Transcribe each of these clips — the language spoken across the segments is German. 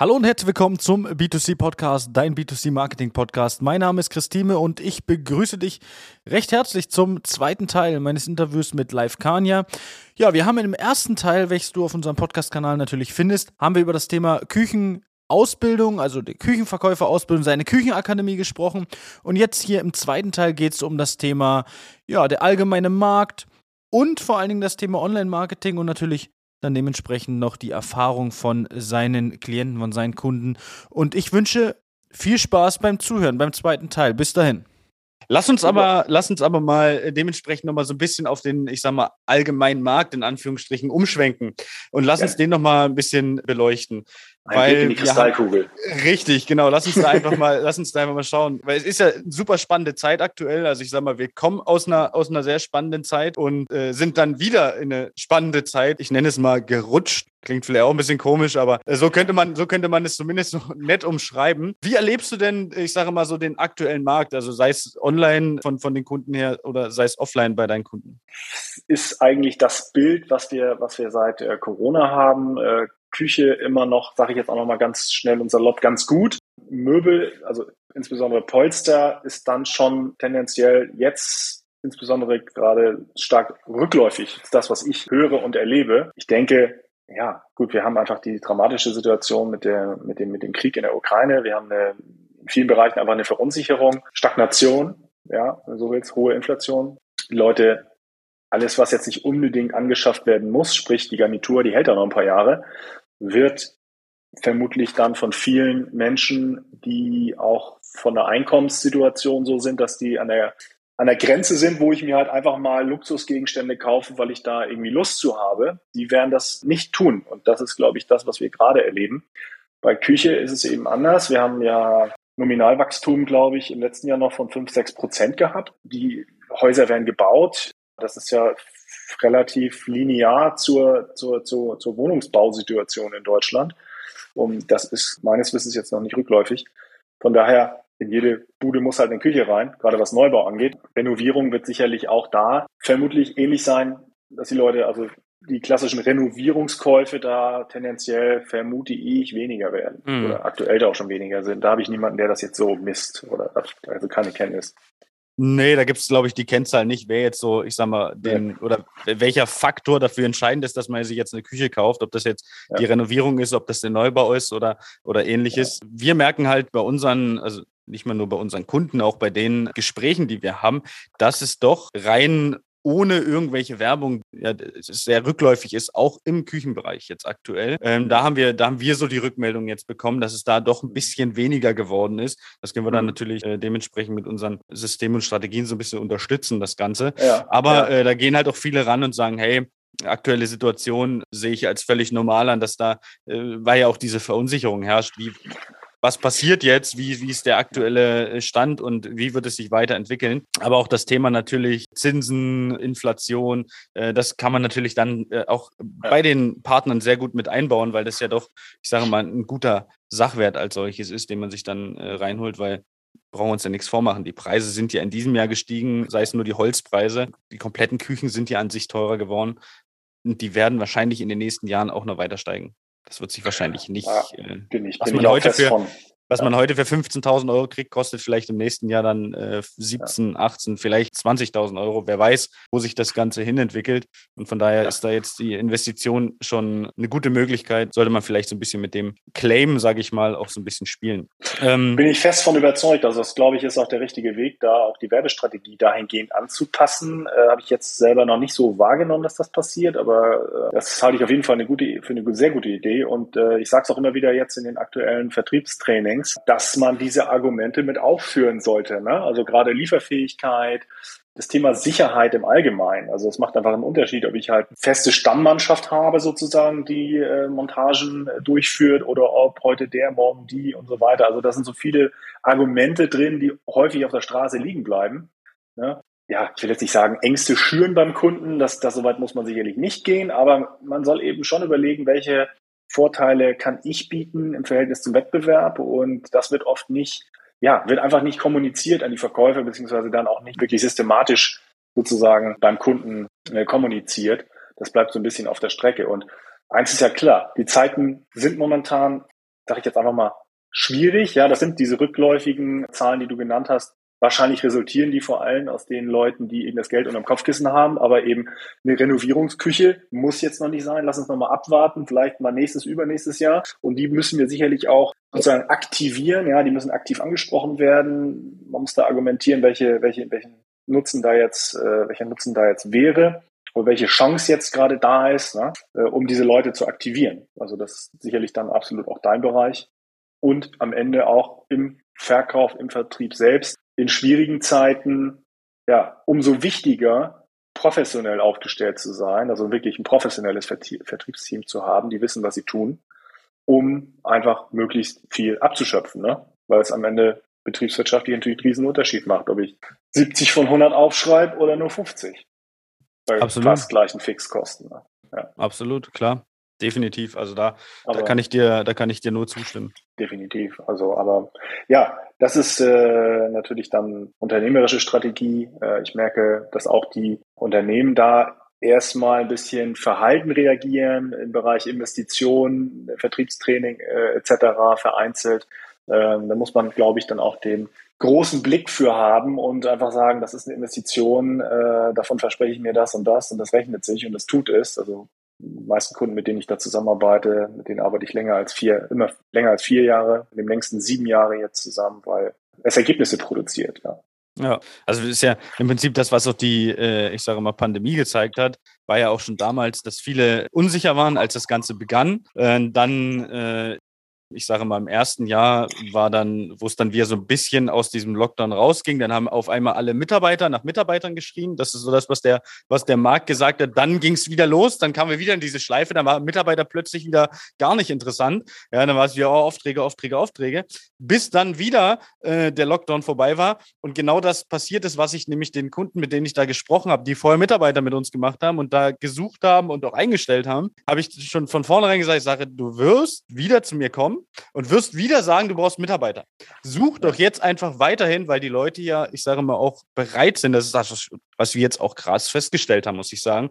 Hallo und herzlich willkommen zum B2C Podcast, dein B2C Marketing Podcast. Mein Name ist Christine und ich begrüße dich recht herzlich zum zweiten Teil meines Interviews mit Live Kania. Ja, wir haben im ersten Teil, welches du auf unserem Podcast-Kanal natürlich findest, haben wir über das Thema Küchenausbildung, also die Küchenverkäuferausbildung, seine Küchenakademie gesprochen. Und jetzt hier im zweiten Teil geht es um das Thema, ja, der allgemeine Markt und vor allen Dingen das Thema Online-Marketing und natürlich dann dementsprechend noch die Erfahrung von seinen Klienten, von seinen Kunden. Und ich wünsche viel Spaß beim Zuhören, beim zweiten Teil. Bis dahin. Lass uns aber, lass uns aber mal dementsprechend nochmal so ein bisschen auf den, ich sag mal, allgemeinen Markt in Anführungsstrichen umschwenken und lass ja. uns den nochmal ein bisschen beleuchten. Ein weil Blick in die Kristallkugel. Haben, richtig, genau. Lass uns da einfach mal, lass uns da einfach mal schauen. Weil es ist ja eine super spannende Zeit aktuell. Also ich sag mal, wir kommen aus einer, aus einer sehr spannenden Zeit und äh, sind dann wieder in eine spannende Zeit. Ich nenne es mal gerutscht. Klingt vielleicht auch ein bisschen komisch, aber äh, so könnte man, so könnte man es zumindest so nett umschreiben. Wie erlebst du denn, ich sage mal so, den aktuellen Markt? Also sei es online von, von den Kunden her oder sei es offline bei deinen Kunden? Ist eigentlich das Bild, was wir, was wir seit äh, Corona haben. Äh, Küche immer noch, sage ich jetzt auch noch mal ganz schnell und salopp, ganz gut. Möbel, also insbesondere Polster, ist dann schon tendenziell jetzt insbesondere gerade stark rückläufig. Das was ich höre und erlebe. Ich denke, ja, gut, wir haben einfach die dramatische Situation mit, der, mit, dem, mit dem Krieg in der Ukraine. Wir haben eine, in vielen Bereichen einfach eine Verunsicherung, Stagnation, ja, so will's, hohe Inflation. Die Leute alles, was jetzt nicht unbedingt angeschafft werden muss, sprich die Garnitur, die hält ja noch ein paar Jahre, wird vermutlich dann von vielen Menschen, die auch von der Einkommenssituation so sind, dass die an der, an der Grenze sind, wo ich mir halt einfach mal Luxusgegenstände kaufe, weil ich da irgendwie Lust zu habe, die werden das nicht tun. Und das ist, glaube ich, das, was wir gerade erleben. Bei Küche ist es eben anders. Wir haben ja Nominalwachstum, glaube ich, im letzten Jahr noch von 5, 6 Prozent gehabt. Die Häuser werden gebaut. Das ist ja relativ linear zur, zur, zur, zur Wohnungsbausituation in Deutschland. Und das ist meines Wissens jetzt noch nicht rückläufig. Von daher, in jede Bude muss halt eine Küche rein, gerade was Neubau angeht. Renovierung wird sicherlich auch da vermutlich ähnlich sein, dass die Leute, also die klassischen Renovierungskäufe da tendenziell vermute ich weniger werden mhm. oder aktuell da auch schon weniger sind. Da habe ich niemanden, der das jetzt so misst oder also keine Kenntnis. Nee, da gibt es, glaube ich, die Kennzahl nicht, wer jetzt so, ich sag mal, den, ja. oder welcher Faktor dafür entscheidend ist, dass man sich jetzt eine Küche kauft, ob das jetzt ja. die Renovierung ist, ob das der Neubau ist oder, oder ähnliches. Ja. Wir merken halt bei unseren, also nicht mal nur bei unseren Kunden, auch bei den Gesprächen, die wir haben, dass es doch rein ohne irgendwelche Werbung, ja, sehr rückläufig ist, auch im Küchenbereich jetzt aktuell. Ähm, da haben wir, da haben wir so die Rückmeldung jetzt bekommen, dass es da doch ein bisschen weniger geworden ist. Das können wir dann mhm. natürlich äh, dementsprechend mit unseren Systemen und Strategien so ein bisschen unterstützen, das Ganze. Ja, Aber ja. Äh, da gehen halt auch viele ran und sagen, hey, aktuelle Situation sehe ich als völlig normal an, dass da, äh, weil ja auch diese Verunsicherung herrscht, wie was passiert jetzt, wie, wie ist der aktuelle äh, Stand und wie wird es sich weiterentwickeln. Aber auch das Thema natürlich Zinsen, Inflation, äh, das kann man natürlich dann äh, auch bei den Partnern sehr gut mit einbauen, weil das ja doch, ich sage mal, ein guter Sachwert als solches ist, den man sich dann äh, reinholt, weil brauchen wir uns ja nichts vormachen. Die Preise sind ja in diesem Jahr gestiegen, sei es nur die Holzpreise. Die kompletten Küchen sind ja an sich teurer geworden. Und die werden wahrscheinlich in den nächsten Jahren auch noch weiter steigen. Das wird sich wahrscheinlich nicht. Ja, äh, bin ich, was man heute für, von. Was man heute für 15.000 Euro kriegt, kostet vielleicht im nächsten Jahr dann äh, 17, ja. 18, vielleicht 20.000 Euro. Wer weiß, wo sich das Ganze hinentwickelt. Und von daher ja. ist da jetzt die Investition schon eine gute Möglichkeit. Sollte man vielleicht so ein bisschen mit dem Claim, sage ich mal, auch so ein bisschen spielen. Ähm, Bin ich fest von überzeugt. Also das, glaube ich, ist auch der richtige Weg, da auch die Werbestrategie dahingehend anzupassen. Äh, Habe ich jetzt selber noch nicht so wahrgenommen, dass das passiert, aber äh, das halte ich auf jeden Fall eine gute, für eine sehr gute Idee. Und äh, ich sage es auch immer wieder jetzt in den aktuellen Vertriebstrainings Trainings, dass man diese Argumente mit aufführen sollte. Ne? Also gerade Lieferfähigkeit, das Thema Sicherheit im Allgemeinen. Also es macht einfach einen Unterschied, ob ich halt feste Stammmannschaft habe, sozusagen, die äh, Montagen äh, durchführt oder ob heute der, morgen die und so weiter. Also da sind so viele Argumente drin, die häufig auf der Straße liegen bleiben. Ne? Ja, ich will jetzt nicht sagen, Ängste schüren beim Kunden, das, das soweit muss man sicherlich nicht gehen, aber man soll eben schon überlegen, welche Vorteile kann ich bieten im Verhältnis zum Wettbewerb und das wird oft nicht, ja, wird einfach nicht kommuniziert an die Verkäufer beziehungsweise dann auch nicht wirklich systematisch sozusagen beim Kunden äh, kommuniziert. Das bleibt so ein bisschen auf der Strecke und eins ist ja klar, die Zeiten sind momentan sage ich jetzt einfach mal, schwierig. Ja, das sind diese rückläufigen Zahlen, die du genannt hast. Wahrscheinlich resultieren die vor allem aus den Leuten, die eben das Geld unterm Kopfkissen haben, aber eben eine Renovierungsküche muss jetzt noch nicht sein. Lass uns noch mal abwarten, vielleicht mal nächstes, übernächstes Jahr. Und die müssen wir sicherlich auch sozusagen aktivieren. Ja, die müssen aktiv angesprochen werden. Man muss da argumentieren, welche, welche, welchen Nutzen da jetzt, äh, welcher Nutzen da jetzt wäre und welche Chance jetzt gerade da ist, ne, äh, um diese Leute zu aktivieren. Also das ist sicherlich dann absolut auch dein Bereich. Und am Ende auch im Verkauf, im Vertrieb selbst in schwierigen Zeiten ja umso wichtiger, professionell aufgestellt zu sein, also wirklich ein professionelles Vertriebsteam zu haben, die wissen, was sie tun, um einfach möglichst viel abzuschöpfen, ne? weil es am Ende betriebswirtschaftlich natürlich einen riesen Unterschied macht, ob ich 70 von 100 aufschreibe oder nur 50. Bei Absolut. fast gleichen Fixkosten. Ne? Ja. Absolut, klar. Definitiv. Also da, da kann ich dir, da kann ich dir nur zustimmen. Definitiv. Also, aber ja, das ist äh, natürlich dann unternehmerische Strategie. Äh, ich merke, dass auch die Unternehmen da erstmal ein bisschen verhalten reagieren im Bereich Investitionen, Vertriebstraining äh, etc. vereinzelt. Ähm, da muss man, glaube ich, dann auch den großen Blick für haben und einfach sagen, das ist eine Investition, äh, davon verspreche ich mir das und das und das rechnet sich und das tut es. Also meisten Kunden, mit denen ich da zusammenarbeite, mit denen arbeite ich länger als vier, immer länger als vier Jahre, mit dem längsten sieben Jahre jetzt zusammen, weil es Ergebnisse produziert, ja. Ja, also das ist ja im Prinzip das, was auch die, äh, ich sage mal, Pandemie gezeigt hat, war ja auch schon damals, dass viele unsicher waren, als das Ganze begann. Äh, dann äh, ich sage mal, im ersten Jahr war dann, wo es dann wieder so ein bisschen aus diesem Lockdown rausging, dann haben auf einmal alle Mitarbeiter nach Mitarbeitern geschrien. Das ist so das, was der, was der Markt gesagt hat. Dann ging es wieder los, dann kamen wir wieder in diese Schleife, dann war Mitarbeiter plötzlich wieder gar nicht interessant. Ja, dann war es wieder oh, Aufträge, Aufträge, Aufträge, bis dann wieder äh, der Lockdown vorbei war. Und genau das passiert ist, was ich nämlich den Kunden, mit denen ich da gesprochen habe, die vorher Mitarbeiter mit uns gemacht haben und da gesucht haben und auch eingestellt haben, habe ich schon von vornherein gesagt, ich sage, du wirst wieder zu mir kommen und wirst wieder sagen, du brauchst Mitarbeiter. Such doch jetzt einfach weiterhin, weil die Leute ja, ich sage mal, auch bereit sind. Das ist das, was wir jetzt auch krass festgestellt haben, muss ich sagen,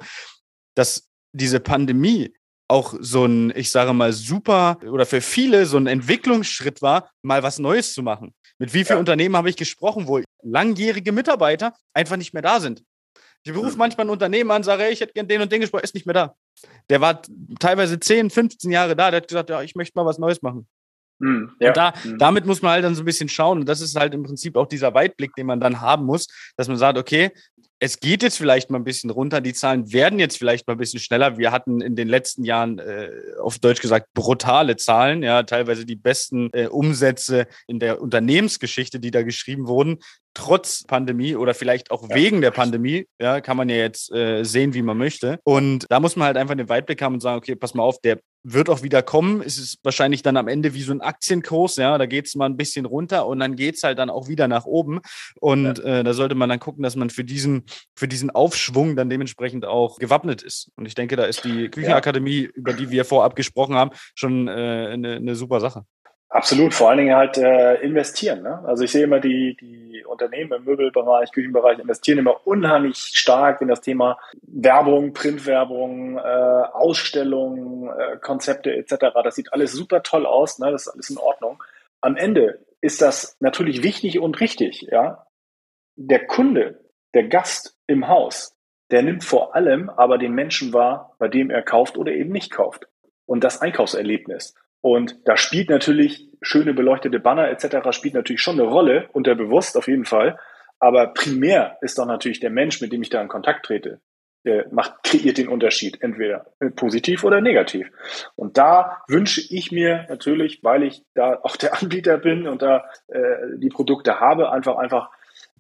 dass diese Pandemie auch so ein, ich sage mal, super oder für viele so ein Entwicklungsschritt war, mal was Neues zu machen. Mit wie vielen ja. Unternehmen habe ich gesprochen, wo langjährige Mitarbeiter einfach nicht mehr da sind? Ich berufe manchmal ein Unternehmen an, sage, hey, ich hätte gern den und den gesprochen, ist nicht mehr da. Der war teilweise 10, 15 Jahre da, der hat gesagt, ja, ich möchte mal was Neues machen. Mhm, ja. Und da, mhm. damit muss man halt dann so ein bisschen schauen. Und das ist halt im Prinzip auch dieser Weitblick, den man dann haben muss, dass man sagt, okay, es geht jetzt vielleicht mal ein bisschen runter, die Zahlen werden jetzt vielleicht mal ein bisschen schneller. Wir hatten in den letzten Jahren, äh, auf Deutsch gesagt, brutale Zahlen, ja, teilweise die besten äh, Umsätze in der Unternehmensgeschichte, die da geschrieben wurden, trotz Pandemie oder vielleicht auch ja. wegen der Pandemie, ja, kann man ja jetzt äh, sehen, wie man möchte. Und da muss man halt einfach den Weitblick haben und sagen, okay, pass mal auf, der wird auch wieder kommen. Es ist wahrscheinlich dann am Ende wie so ein Aktienkurs, ja, da geht es mal ein bisschen runter und dann geht es halt dann auch wieder nach oben. Und ja. äh, da sollte man dann gucken, dass man für diesen, für diesen Aufschwung dann dementsprechend auch gewappnet ist. Und ich denke, da ist die Küchenakademie, ja. über die wir vorab gesprochen haben, schon äh, eine, eine super Sache. Absolut, vor allen Dingen halt äh, investieren. Ne? Also ich sehe immer die, die Unternehmen im Möbelbereich, Küchenbereich investieren immer unheimlich stark in das Thema Werbung, Printwerbung, äh, Ausstellungen, äh, Konzepte etc. Das sieht alles super toll aus, ne? das ist alles in Ordnung. Am Ende ist das natürlich wichtig und richtig. Ja, Der Kunde, der Gast im Haus, der nimmt vor allem aber den Menschen wahr, bei dem er kauft oder eben nicht kauft. Und das Einkaufserlebnis. Und da spielt natürlich schöne beleuchtete Banner etc. spielt natürlich schon eine Rolle, unterbewusst auf jeden Fall. Aber primär ist doch natürlich der Mensch, mit dem ich da in Kontakt trete, der macht, kreiert den Unterschied, entweder positiv oder negativ. Und da wünsche ich mir natürlich, weil ich da auch der Anbieter bin und da äh, die Produkte habe, einfach einfach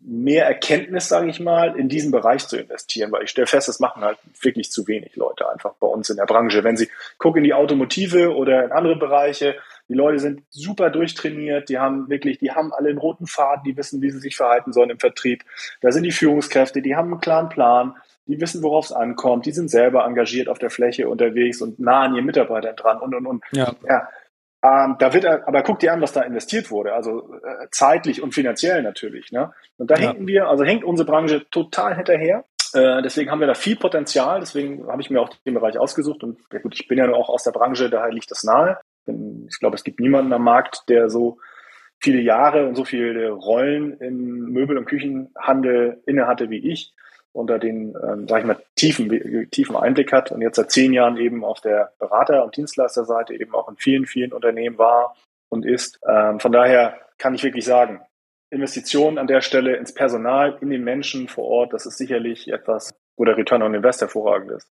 mehr Erkenntnis, sage ich mal, in diesen Bereich zu investieren, weil ich stelle fest, das machen halt wirklich zu wenig Leute einfach bei uns in der Branche. Wenn sie gucken in die Automotive oder in andere Bereiche, die Leute sind super durchtrainiert, die haben wirklich, die haben alle einen roten Faden, die wissen, wie sie sich verhalten sollen im Vertrieb. Da sind die Führungskräfte, die haben einen klaren Plan, die wissen, worauf es ankommt, die sind selber engagiert auf der Fläche unterwegs und nah an ihren Mitarbeitern dran und und und. Ja. ja ähm, da wird er, aber guck dir an, was da investiert wurde, also äh, zeitlich und finanziell natürlich. Ne? Und da ja. hinken wir, also hängt unsere Branche total hinterher. Äh, deswegen haben wir da viel Potenzial. Deswegen habe ich mir auch den Bereich ausgesucht. Und ja gut, ich bin ja auch aus der Branche, daher liegt das nahe. ich glaube, es gibt niemanden am Markt, der so viele Jahre und so viele Rollen im Möbel- und Küchenhandel innehatte wie ich, unter den, ähm, sag ich mal, tiefen, tiefen Einblick hat und jetzt seit zehn Jahren eben auf der Berater- und Dienstleisterseite eben auch in vielen, vielen Unternehmen war und ist. Ähm, von daher kann ich wirklich sagen, Investitionen an der Stelle ins Personal, in den Menschen vor Ort, das ist sicherlich etwas, wo der Return on Invest hervorragend ist.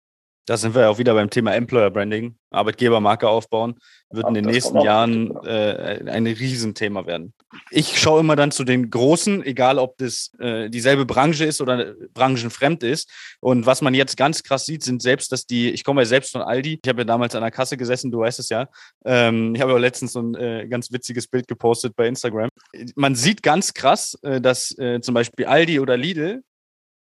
Da sind wir auch wieder beim Thema Employer Branding, Arbeitgebermarke aufbauen, wird in den nächsten Jahren äh, ein Riesenthema werden. Ich schaue immer dann zu den Großen, egal ob das äh, dieselbe Branche ist oder branchenfremd ist. Und was man jetzt ganz krass sieht, sind selbst, dass die, ich komme ja selbst von Aldi, ich habe ja damals an der Kasse gesessen, du weißt es ja. Ähm, ich habe ja letztens so ein äh, ganz witziges Bild gepostet bei Instagram. Man sieht ganz krass, äh, dass äh, zum Beispiel Aldi oder Lidl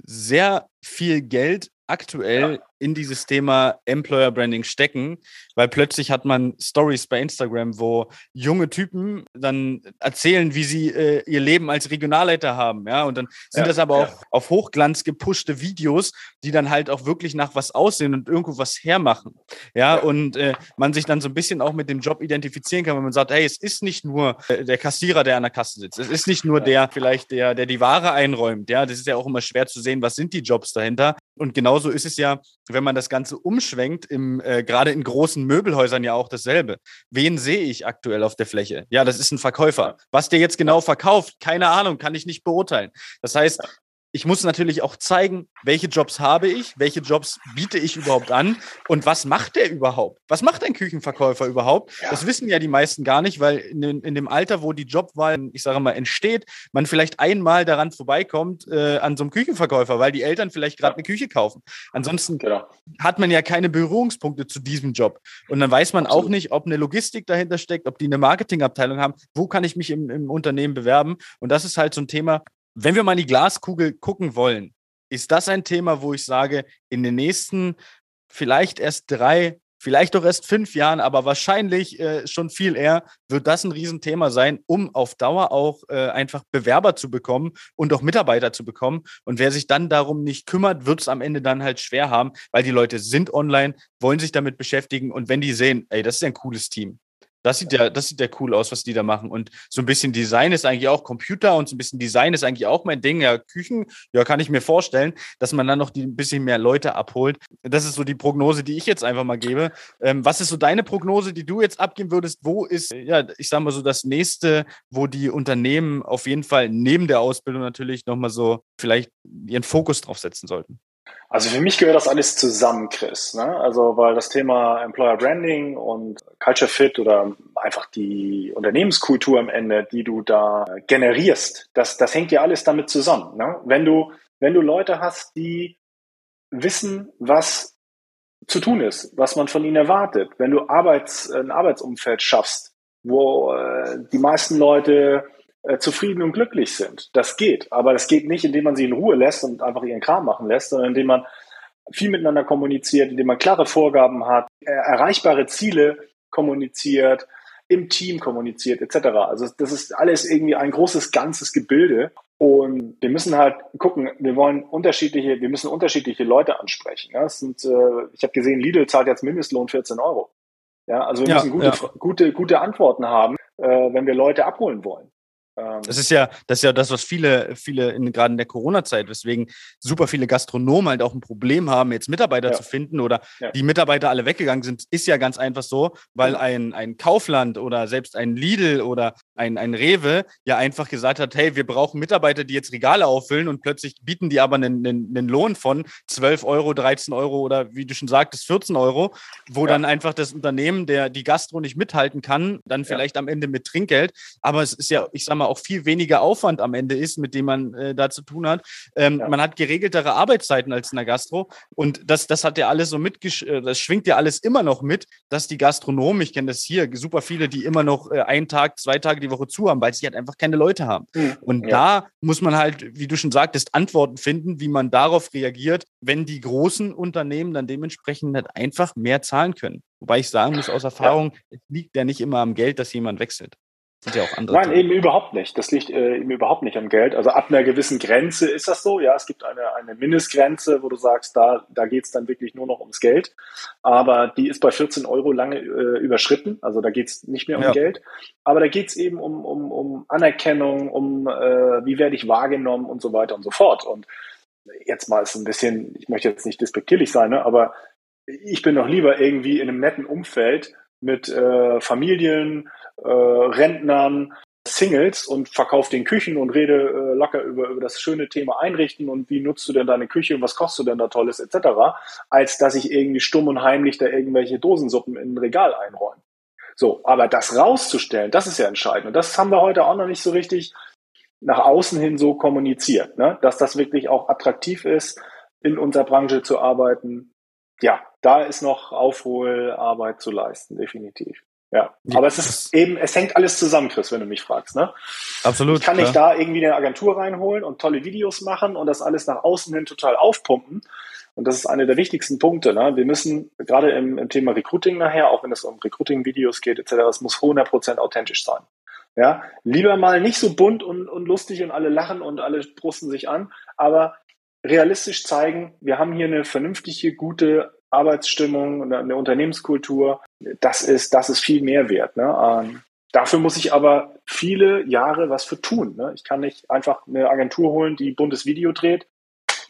sehr viel Geld aktuell ja. In dieses Thema Employer Branding stecken, weil plötzlich hat man Stories bei Instagram, wo junge Typen dann erzählen, wie sie äh, ihr Leben als Regionalleiter haben, ja, und dann sind ja, das aber ja. auch auf Hochglanz gepushte Videos, die dann halt auch wirklich nach was aussehen und irgendwo was hermachen, ja, und äh, man sich dann so ein bisschen auch mit dem Job identifizieren kann, wenn man sagt, hey, es ist nicht nur äh, der Kassierer, der an der Kasse sitzt, es ist nicht nur der vielleicht der, der die Ware einräumt, ja, das ist ja auch immer schwer zu sehen, was sind die Jobs dahinter, und genauso ist es ja, wenn man das Ganze umschwenkt, im, äh, gerade in großen Möbelhäusern ja auch dasselbe. Wen sehe ich aktuell auf der Fläche? Ja, das ist ein Verkäufer. Was der jetzt genau verkauft, keine Ahnung, kann ich nicht beurteilen. Das heißt, ich muss natürlich auch zeigen, welche Jobs habe ich, welche Jobs biete ich überhaupt an und was macht der überhaupt? Was macht ein Küchenverkäufer überhaupt? Ja. Das wissen ja die meisten gar nicht, weil in, in, dem Alter, wo die Jobwahl, ich sage mal, entsteht, man vielleicht einmal daran vorbeikommt äh, an so einem Küchenverkäufer, weil die Eltern vielleicht gerade ja. eine Küche kaufen. Ansonsten genau. hat man ja keine Berührungspunkte zu diesem Job. Und dann weiß man Absolut. auch nicht, ob eine Logistik dahinter steckt, ob die eine Marketingabteilung haben, wo kann ich mich im, im Unternehmen bewerben. Und das ist halt so ein Thema, wenn wir mal in die Glaskugel gucken wollen, ist das ein Thema, wo ich sage, in den nächsten vielleicht erst drei, vielleicht auch erst fünf Jahren, aber wahrscheinlich äh, schon viel eher, wird das ein Riesenthema sein, um auf Dauer auch äh, einfach Bewerber zu bekommen und auch Mitarbeiter zu bekommen. Und wer sich dann darum nicht kümmert, wird es am Ende dann halt schwer haben, weil die Leute sind online, wollen sich damit beschäftigen und wenn die sehen, ey, das ist ein cooles Team, das sieht ja, das sieht ja cool aus, was die da machen. Und so ein bisschen Design ist eigentlich auch Computer und so ein bisschen Design ist eigentlich auch mein Ding. Ja, Küchen, ja, kann ich mir vorstellen, dass man dann noch die ein bisschen mehr Leute abholt. Das ist so die Prognose, die ich jetzt einfach mal gebe. Ähm, was ist so deine Prognose, die du jetzt abgeben würdest? Wo ist, ja, ich sag mal so das nächste, wo die Unternehmen auf jeden Fall neben der Ausbildung natürlich nochmal so vielleicht ihren Fokus drauf setzen sollten? Also für mich gehört das alles zusammen, Chris. Ne? Also weil das Thema Employer Branding und Culture Fit oder einfach die Unternehmenskultur am Ende, die du da generierst, das, das hängt ja alles damit zusammen. Ne? Wenn du wenn du Leute hast, die wissen, was zu tun ist, was man von ihnen erwartet, wenn du Arbeits, ein Arbeitsumfeld schaffst, wo äh, die meisten Leute äh, zufrieden und glücklich sind. Das geht. Aber das geht nicht, indem man sie in Ruhe lässt und einfach ihren Kram machen lässt, sondern indem man viel miteinander kommuniziert, indem man klare Vorgaben hat, erreichbare Ziele kommuniziert, im Team kommuniziert, etc. Also das ist alles irgendwie ein großes ganzes Gebilde. Und wir müssen halt gucken, wir wollen unterschiedliche, wir müssen unterschiedliche Leute ansprechen. Ja, sind, äh, ich habe gesehen, Lidl zahlt jetzt Mindestlohn 14 Euro. Ja, also wir ja, müssen gute, ja. gute, gute Antworten haben, äh, wenn wir Leute abholen wollen. Ähm, das ist ja, das ist ja das, was viele, viele in, gerade in der Corona-Zeit, weswegen super viele Gastronomen halt auch ein Problem haben, jetzt Mitarbeiter ja. zu finden oder ja. die Mitarbeiter alle weggegangen sind, ist ja ganz einfach so, weil ein, ein Kaufland oder selbst ein Lidl oder ein, ein Rewe ja einfach gesagt hat, hey, wir brauchen Mitarbeiter, die jetzt Regale auffüllen und plötzlich bieten die aber einen, einen, einen Lohn von 12 Euro, 13 Euro oder wie du schon sagtest, 14 Euro, wo ja. dann einfach das Unternehmen, der die Gastro nicht mithalten kann, dann vielleicht am Ende mit Trinkgeld, aber es ist ja, ich sag mal, mal, auch viel weniger Aufwand am Ende ist, mit dem man äh, da zu tun hat. Ähm, ja. Man hat geregeltere Arbeitszeiten als in der Gastro und das, das hat ja alles so mitgesch äh, das schwingt ja alles immer noch mit, dass die Gastronomen, ich kenne das hier, super viele, die immer noch äh, einen Tag, zwei Tage die Woche zu haben, weil sie halt einfach keine Leute haben. Mhm. Und ja. da muss man halt, wie du schon sagtest, Antworten finden, wie man darauf reagiert, wenn die großen Unternehmen dann dementsprechend halt einfach mehr zahlen können. Wobei ich sagen muss aus Erfahrung, ja. es liegt ja nicht immer am Geld, dass jemand wechselt. Sind ja auch andere. Nein, eben überhaupt nicht. Das liegt äh, eben überhaupt nicht am Geld. Also ab einer gewissen Grenze ist das so. Ja, es gibt eine, eine Mindestgrenze, wo du sagst, da, da geht's dann wirklich nur noch ums Geld. Aber die ist bei 14 Euro lange äh, überschritten. Also da geht's nicht mehr um ja. Geld. Aber da geht's eben um, um, um Anerkennung, um äh, wie werde ich wahrgenommen und so weiter und so fort. Und jetzt mal ist ein bisschen, ich möchte jetzt nicht despektierlich sein, ne, aber ich bin noch lieber irgendwie in einem netten Umfeld mit äh, Familien, äh, Rentnern, Singles und verkaufe den Küchen und rede äh, locker über, über das schöne Thema Einrichten und wie nutzt du denn deine Küche und was kostet du denn da Tolles etc., als dass ich irgendwie stumm und heimlich da irgendwelche Dosensuppen in ein Regal einräume. So, aber das rauszustellen, das ist ja entscheidend. Und das haben wir heute auch noch nicht so richtig nach außen hin so kommuniziert, ne? dass das wirklich auch attraktiv ist, in unserer Branche zu arbeiten. Ja, da ist noch Aufholarbeit zu leisten, definitiv. Ja, aber es ist eben, es hängt alles zusammen, Chris, wenn du mich fragst. Ne? Absolut. Ich kann nicht da irgendwie eine Agentur reinholen und tolle Videos machen und das alles nach außen hin total aufpumpen. Und das ist einer der wichtigsten Punkte. Ne? Wir müssen gerade im, im Thema Recruiting nachher, auch wenn es um Recruiting-Videos geht etc., es muss 100% authentisch sein. Ja, lieber mal nicht so bunt und, und lustig und alle lachen und alle brusten sich an, aber realistisch zeigen, wir haben hier eine vernünftige, gute Arbeitsstimmung und eine Unternehmenskultur. Das ist, das ist viel mehr wert. Ne? Ähm, dafür muss ich aber viele Jahre was für tun. Ne? Ich kann nicht einfach eine Agentur holen, die buntes Video dreht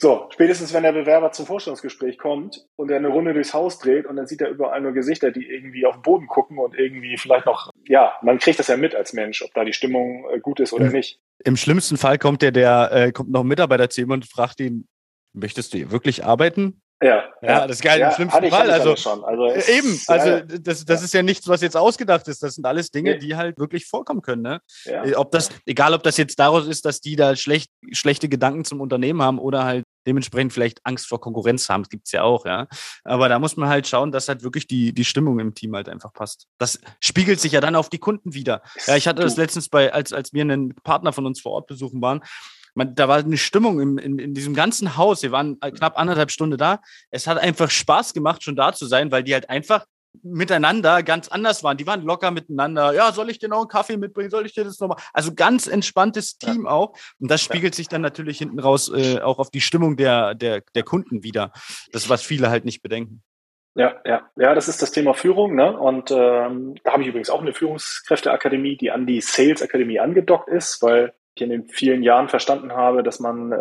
so, spätestens wenn der Bewerber zum Vorstellungsgespräch kommt und er eine Runde durchs Haus dreht und dann sieht er überall nur Gesichter, die irgendwie auf den Boden gucken und irgendwie vielleicht noch, ja, man kriegt das ja mit als Mensch, ob da die Stimmung äh, gut ist oder nicht. Im schlimmsten Fall kommt der, der äh, kommt noch ein Mitarbeiter zu ihm und fragt ihn, möchtest du hier wirklich arbeiten? Ja, ja, das ist geil ja, im schlimmsten Fall. Also, schon. also es, eben, also ja, das, das ja. ist ja nichts, was jetzt ausgedacht ist. Das sind alles Dinge, die halt wirklich vorkommen können. Ne? Ja. Ob das, egal ob das jetzt daraus ist, dass die da schlecht, schlechte Gedanken zum Unternehmen haben oder halt dementsprechend vielleicht Angst vor Konkurrenz haben. Das gibt's ja auch, ja. Aber da muss man halt schauen, dass halt wirklich die, die Stimmung im Team halt einfach passt. Das spiegelt sich ja dann auf die Kunden wieder. Ja, ich hatte das letztens bei, als, als wir einen Partner von uns vor Ort besuchen waren, man, da war eine Stimmung im, in, in diesem ganzen Haus. Wir waren knapp anderthalb Stunden da. Es hat einfach Spaß gemacht, schon da zu sein, weil die halt einfach miteinander ganz anders waren. Die waren locker miteinander. Ja, soll ich dir noch einen Kaffee mitbringen? Soll ich dir das nochmal? Also ganz entspanntes Team ja. auch. Und das spiegelt sich dann natürlich hinten raus äh, auch auf die Stimmung der, der, der Kunden wieder. Das, was viele halt nicht bedenken. Ja, ja, ja, das ist das Thema Führung, ne? Und ähm, da habe ich übrigens auch eine Führungskräfteakademie, die an die Sales Akademie angedockt ist, weil in den vielen Jahren verstanden habe, dass man äh,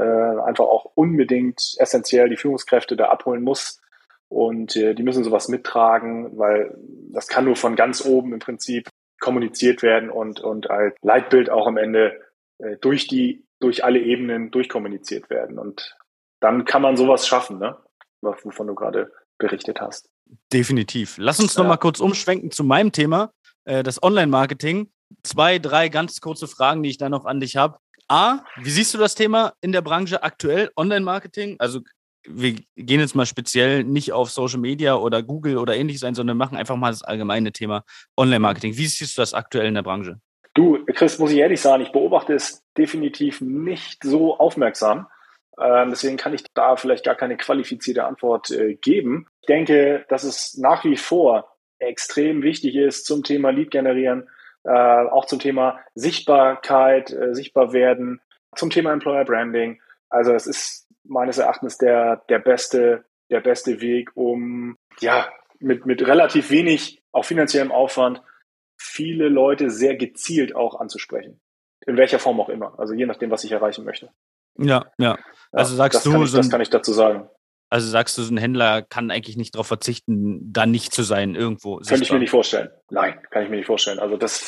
einfach auch unbedingt essentiell die Führungskräfte da abholen muss. Und äh, die müssen sowas mittragen, weil das kann nur von ganz oben im Prinzip kommuniziert werden und, und als Leitbild auch am Ende äh, durch die, durch alle Ebenen durchkommuniziert werden. Und dann kann man sowas schaffen, ne? wovon du gerade berichtet hast. Definitiv. Lass uns ja. noch mal kurz umschwenken zu meinem Thema, äh, das Online-Marketing zwei, drei ganz kurze Fragen, die ich da noch an dich habe. A, wie siehst du das Thema in der Branche aktuell, Online-Marketing? Also wir gehen jetzt mal speziell nicht auf Social Media oder Google oder ähnliches ein, sondern machen einfach mal das allgemeine Thema Online-Marketing. Wie siehst du das aktuell in der Branche? Du, Chris, muss ich ehrlich sagen, ich beobachte es definitiv nicht so aufmerksam. Ähm, deswegen kann ich da vielleicht gar keine qualifizierte Antwort äh, geben. Ich denke, dass es nach wie vor extrem wichtig ist zum Thema Lead generieren, äh, auch zum Thema Sichtbarkeit, äh, sichtbar werden, zum Thema Employer Branding. Also es ist meines Erachtens der, der beste, der beste Weg, um ja mit, mit relativ wenig, auch finanziellem Aufwand, viele Leute sehr gezielt auch anzusprechen. In welcher Form auch immer. Also je nachdem, was ich erreichen möchte. Ja, ja. Also sagst ja, du, ich, so ein, das kann ich dazu sagen. Also sagst du, so ein Händler kann eigentlich nicht darauf verzichten, da nicht zu sein irgendwo. Könnte ich mir nicht vorstellen. Nein, kann ich mir nicht vorstellen. Also das,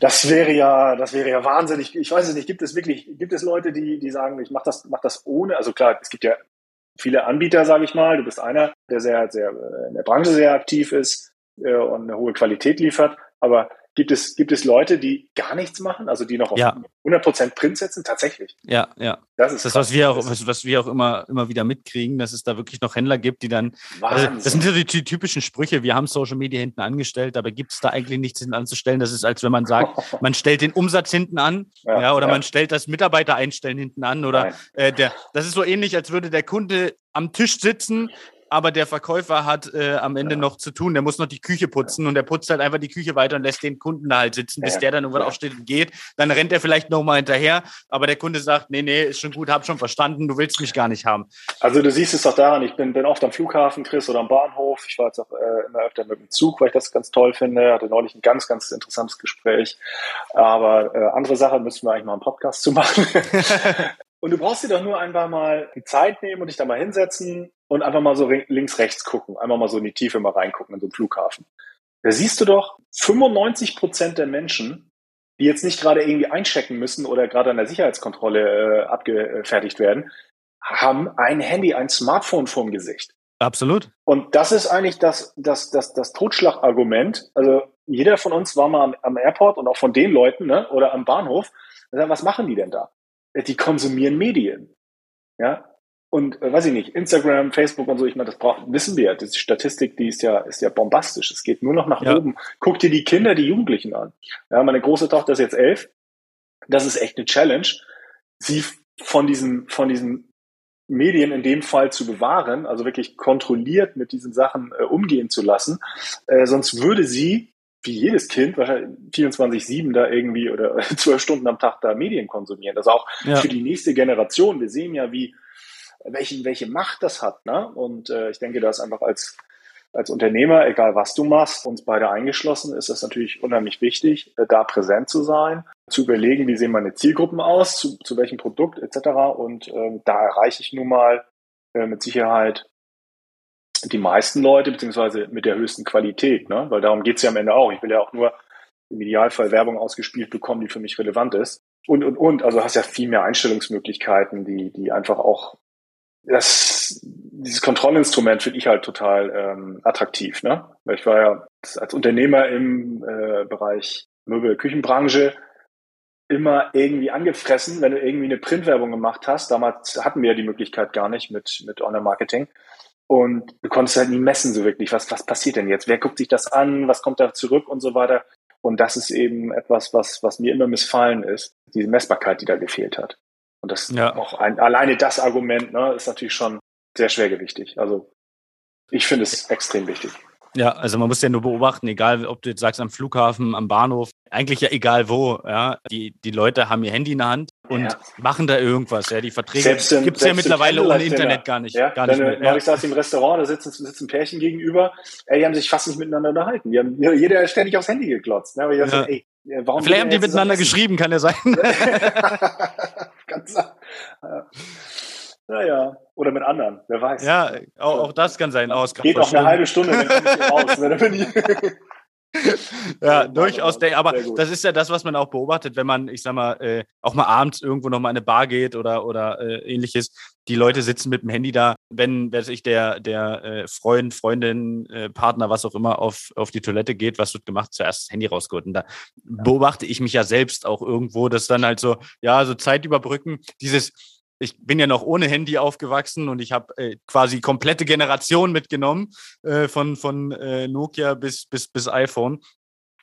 das wäre ja, das wäre ja wahnsinnig. Ich weiß es nicht. Gibt es wirklich, gibt es Leute, die, die sagen, ich mache das, mach das ohne? Also klar, es gibt ja viele Anbieter, sage ich mal. Du bist einer, der sehr, sehr in der Branche sehr aktiv ist äh, und eine hohe Qualität liefert. Aber Gibt es, gibt es Leute, die gar nichts machen, also die noch auf ja. 100% Print setzen? Tatsächlich. Ja, ja. Das ist das, was wir auch, was, was, wir auch immer, immer wieder mitkriegen, dass es da wirklich noch Händler gibt, die dann, also das sind so die, die, typischen Sprüche, wir haben Social Media hinten angestellt, aber gibt es da eigentlich nichts hinten anzustellen. Das ist, als wenn man sagt, man stellt den Umsatz hinten an, ja, ja oder ja. man stellt das Mitarbeiter einstellen hinten an, oder äh, der, das ist so ähnlich, als würde der Kunde am Tisch sitzen, aber der Verkäufer hat äh, am Ende ja. noch zu tun. Der muss noch die Küche putzen ja. und der putzt halt einfach die Küche weiter und lässt den Kunden da halt sitzen, bis ja. der dann irgendwann aufsteht und geht. Dann rennt er vielleicht noch mal hinterher, aber der Kunde sagt, nee, nee, ist schon gut, hab schon verstanden, du willst mich gar nicht haben. Also du siehst es doch daran, ich bin, bin oft am Flughafen, Chris, oder am Bahnhof. Ich war jetzt auch äh, immer öfter mit dem Zug, weil ich das ganz toll finde. Hatte neulich ein ganz, ganz interessantes Gespräch. Aber äh, andere Sache müssen wir eigentlich mal einen Podcast zu machen. Und du brauchst dir doch nur einfach mal die Zeit nehmen und dich da mal hinsetzen und einfach mal so links, rechts gucken. Einmal mal so in die Tiefe mal reingucken in so einen Flughafen. Da siehst du doch 95 Prozent der Menschen, die jetzt nicht gerade irgendwie einchecken müssen oder gerade an der Sicherheitskontrolle äh, abgefertigt werden, haben ein Handy, ein Smartphone vorm Gesicht. Absolut. Und das ist eigentlich das, das, das, das Totschlagargument. Also jeder von uns war mal am, am Airport und auch von den Leuten ne, oder am Bahnhof. Was machen die denn da? Die konsumieren Medien. Ja. Und äh, weiß ich nicht, Instagram, Facebook und so, ich meine, das braucht, wissen wir, die Statistik, die ist ja, ist ja bombastisch. Es geht nur noch nach ja. oben. Guck dir die Kinder, die Jugendlichen an. Ja, meine große Tochter ist jetzt elf. Das ist echt eine Challenge, sie von diesen, von diesen Medien in dem Fall zu bewahren, also wirklich kontrolliert mit diesen Sachen äh, umgehen zu lassen. Äh, sonst würde sie wie jedes Kind wahrscheinlich 24-7 da irgendwie oder zwölf Stunden am Tag da Medien konsumieren. Das auch ja. für die nächste Generation. Wir sehen ja, wie welche, welche Macht das hat. Ne? Und äh, ich denke, das einfach als, als Unternehmer, egal was du machst, uns beide eingeschlossen, ist das natürlich unheimlich wichtig, äh, da präsent zu sein, zu überlegen, wie sehen meine Zielgruppen aus, zu, zu welchem Produkt etc. Und äh, da erreiche ich nun mal äh, mit Sicherheit die meisten Leute, beziehungsweise mit der höchsten Qualität, ne? weil darum geht's ja am Ende auch. Ich will ja auch nur im Idealfall Werbung ausgespielt bekommen, die für mich relevant ist. Und, und, und, also hast ja viel mehr Einstellungsmöglichkeiten, die, die einfach auch das, dieses Kontrollinstrument finde ich halt total ähm, attraktiv. Ne? Weil ich war ja als Unternehmer im äh, Bereich Möbel-Küchenbranche immer irgendwie angefressen, wenn du irgendwie eine Printwerbung gemacht hast. Damals hatten wir ja die Möglichkeit gar nicht mit, mit Online-Marketing. Und du konntest halt nie messen so wirklich, was, was passiert denn jetzt? Wer guckt sich das an? Was kommt da zurück und so weiter? Und das ist eben etwas, was, was mir immer missfallen ist, diese Messbarkeit, die da gefehlt hat. Und das ja. auch ein, alleine das Argument ne, ist natürlich schon sehr schwergewichtig. Also ich finde es extrem wichtig. Ja, also man muss ja nur beobachten, egal ob du jetzt sagst am Flughafen, am Bahnhof, eigentlich ja egal wo, ja. Die, die Leute haben ihr Handy in der Hand und ja. machen da irgendwas. Ja, die Verträge gibt es ja mittlerweile ohne Internet gar nicht. Ja, gar nicht mehr. Ja. Ich saß im Restaurant, da sitzen, sitzen Pärchen gegenüber, ey, die haben sich fast nicht miteinander unterhalten. Die haben jeder ständig aufs Handy geklotzt. Ne? Aber ich dachte, ey, warum Vielleicht haben die miteinander geschrieben, kann ja sein. Ganz, ja. Naja, oder mit anderen, wer weiß. Ja, auch, auch das kann sein. Aus Geht auch eine halbe Stunde, dann komme ich hier raus. Ne? Ja, durchaus. Der, aber das ist ja das, was man auch beobachtet, wenn man, ich sag mal, äh, auch mal abends irgendwo noch mal in eine Bar geht oder, oder äh, ähnliches. Die Leute sitzen mit dem Handy da, wenn, weiß ich, der, der äh, Freund, Freundin, äh, Partner, was auch immer, auf, auf die Toilette geht, was wird gemacht? Zuerst das Handy rausgeholt. Und da beobachte ich mich ja selbst auch irgendwo, dass dann halt so, ja, so Zeit überbrücken, dieses ich bin ja noch ohne Handy aufgewachsen und ich habe äh, quasi komplette Generation mitgenommen, äh, von, von äh, Nokia bis, bis, bis iPhone.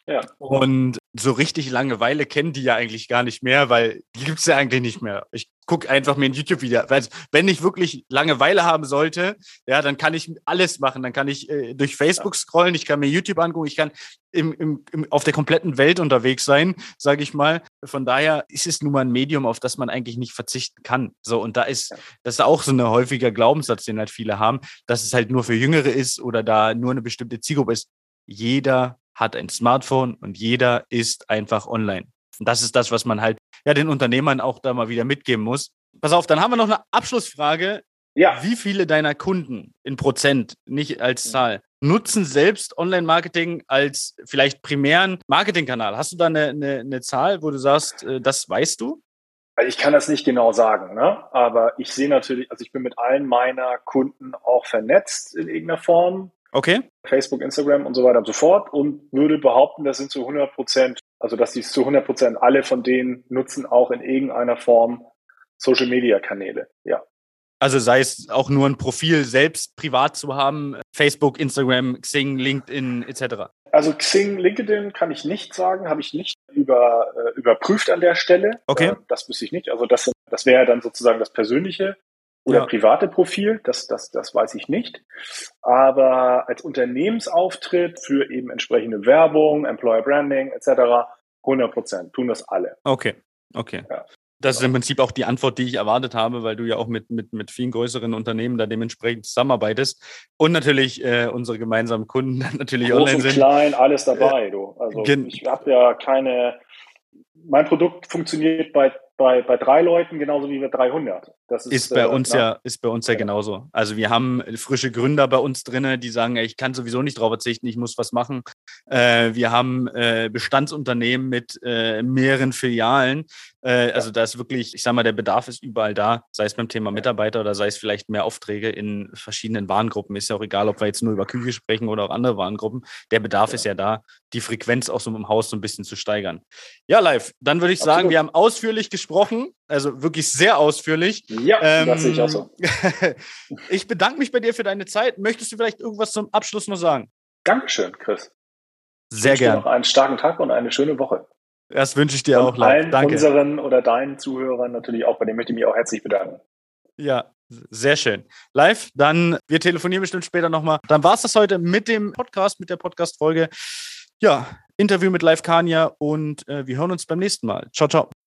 Ja. Und so richtig Langeweile kennen die ja eigentlich gar nicht mehr, weil die gibt's ja eigentlich nicht mehr. Ich guck einfach mir ein YouTube-Video. Wenn ich wirklich Langeweile haben sollte, ja, dann kann ich alles machen. Dann kann ich äh, durch Facebook scrollen, ich kann mir YouTube angucken, ich kann im, im, im, auf der kompletten Welt unterwegs sein, sage ich mal. Von daher ist es nun mal ein Medium, auf das man eigentlich nicht verzichten kann. So, und da ist, das ist auch so ein häufiger Glaubenssatz, den halt viele haben, dass es halt nur für Jüngere ist oder da nur eine bestimmte Zielgruppe ist. Jeder hat ein Smartphone und jeder ist einfach online. Und das ist das, was man halt ja den Unternehmern auch da mal wieder mitgeben muss. Pass auf, dann haben wir noch eine Abschlussfrage. Ja. Wie viele deiner Kunden in Prozent, nicht als mhm. Zahl, nutzen selbst Online-Marketing als vielleicht primären Marketingkanal? Hast du da eine, eine, eine Zahl, wo du sagst, äh, das weißt du? Ich kann das nicht genau sagen, ne? aber ich sehe natürlich, also ich bin mit allen meiner Kunden auch vernetzt in irgendeiner Form. Okay. Facebook, Instagram und so weiter und so fort und würde behaupten, das sind zu 100 Prozent, also dass die zu 100 Prozent alle von denen nutzen auch in irgendeiner Form Social Media Kanäle. Ja. Also sei es auch nur ein Profil selbst privat zu haben, Facebook, Instagram, Xing, LinkedIn etc. Also Xing, LinkedIn kann ich nicht sagen, habe ich nicht über, äh, überprüft an der Stelle. Okay. Äh, das wüsste ich nicht. Also das, das wäre dann sozusagen das Persönliche. Oder ja. private Profil, das, das, das weiß ich nicht. Aber als Unternehmensauftritt für eben entsprechende Werbung, Employer Branding etc. 100 Prozent tun das alle. Okay, okay. Ja. Das ist im Prinzip auch die Antwort, die ich erwartet habe, weil du ja auch mit, mit, mit vielen größeren Unternehmen da dementsprechend zusammenarbeitest. Und natürlich äh, unsere gemeinsamen Kunden natürlich Groß online und sind. klein, alles dabei. Du. Also ich habe ja keine, mein Produkt funktioniert bei bei, bei drei Leuten genauso wie bei 300. Das ist, ist bei äh, uns na, ja ist bei uns ja, ja genauso. Also wir haben frische Gründer bei uns drin, die sagen, ich kann sowieso nicht drauf verzichten, ich muss was machen. Äh, wir haben äh, Bestandsunternehmen mit äh, mehreren Filialen. Äh, also da ist wirklich, ich sage mal, der Bedarf ist überall da, sei es beim Thema Mitarbeiter oder sei es vielleicht mehr Aufträge in verschiedenen Warengruppen. Ist ja auch egal, ob wir jetzt nur über Küche sprechen oder auch andere Warengruppen. Der Bedarf ja. ist ja da, die Frequenz auch so im Haus so ein bisschen zu steigern. Ja, live. Dann würde ich Absolut. sagen, wir haben ausführlich gesprochen, also wirklich sehr ausführlich. Ja, ähm, das sehe ich auch so. ich bedanke mich bei dir für deine Zeit. Möchtest du vielleicht irgendwas zum Abschluss noch sagen? Dankeschön, Chris. Sehr gerne. Noch einen starken Tag und eine schöne Woche. Das wünsche ich dir und auch. Allen Danke. unseren oder deinen Zuhörern natürlich auch, bei denen möchte ich mich auch herzlich bedanken. Ja, sehr schön. Live, dann, wir telefonieren bestimmt später nochmal. Dann war es das heute mit dem Podcast, mit der Podcast-Folge. Ja, Interview mit Live Kania und äh, wir hören uns beim nächsten Mal. Ciao, ciao.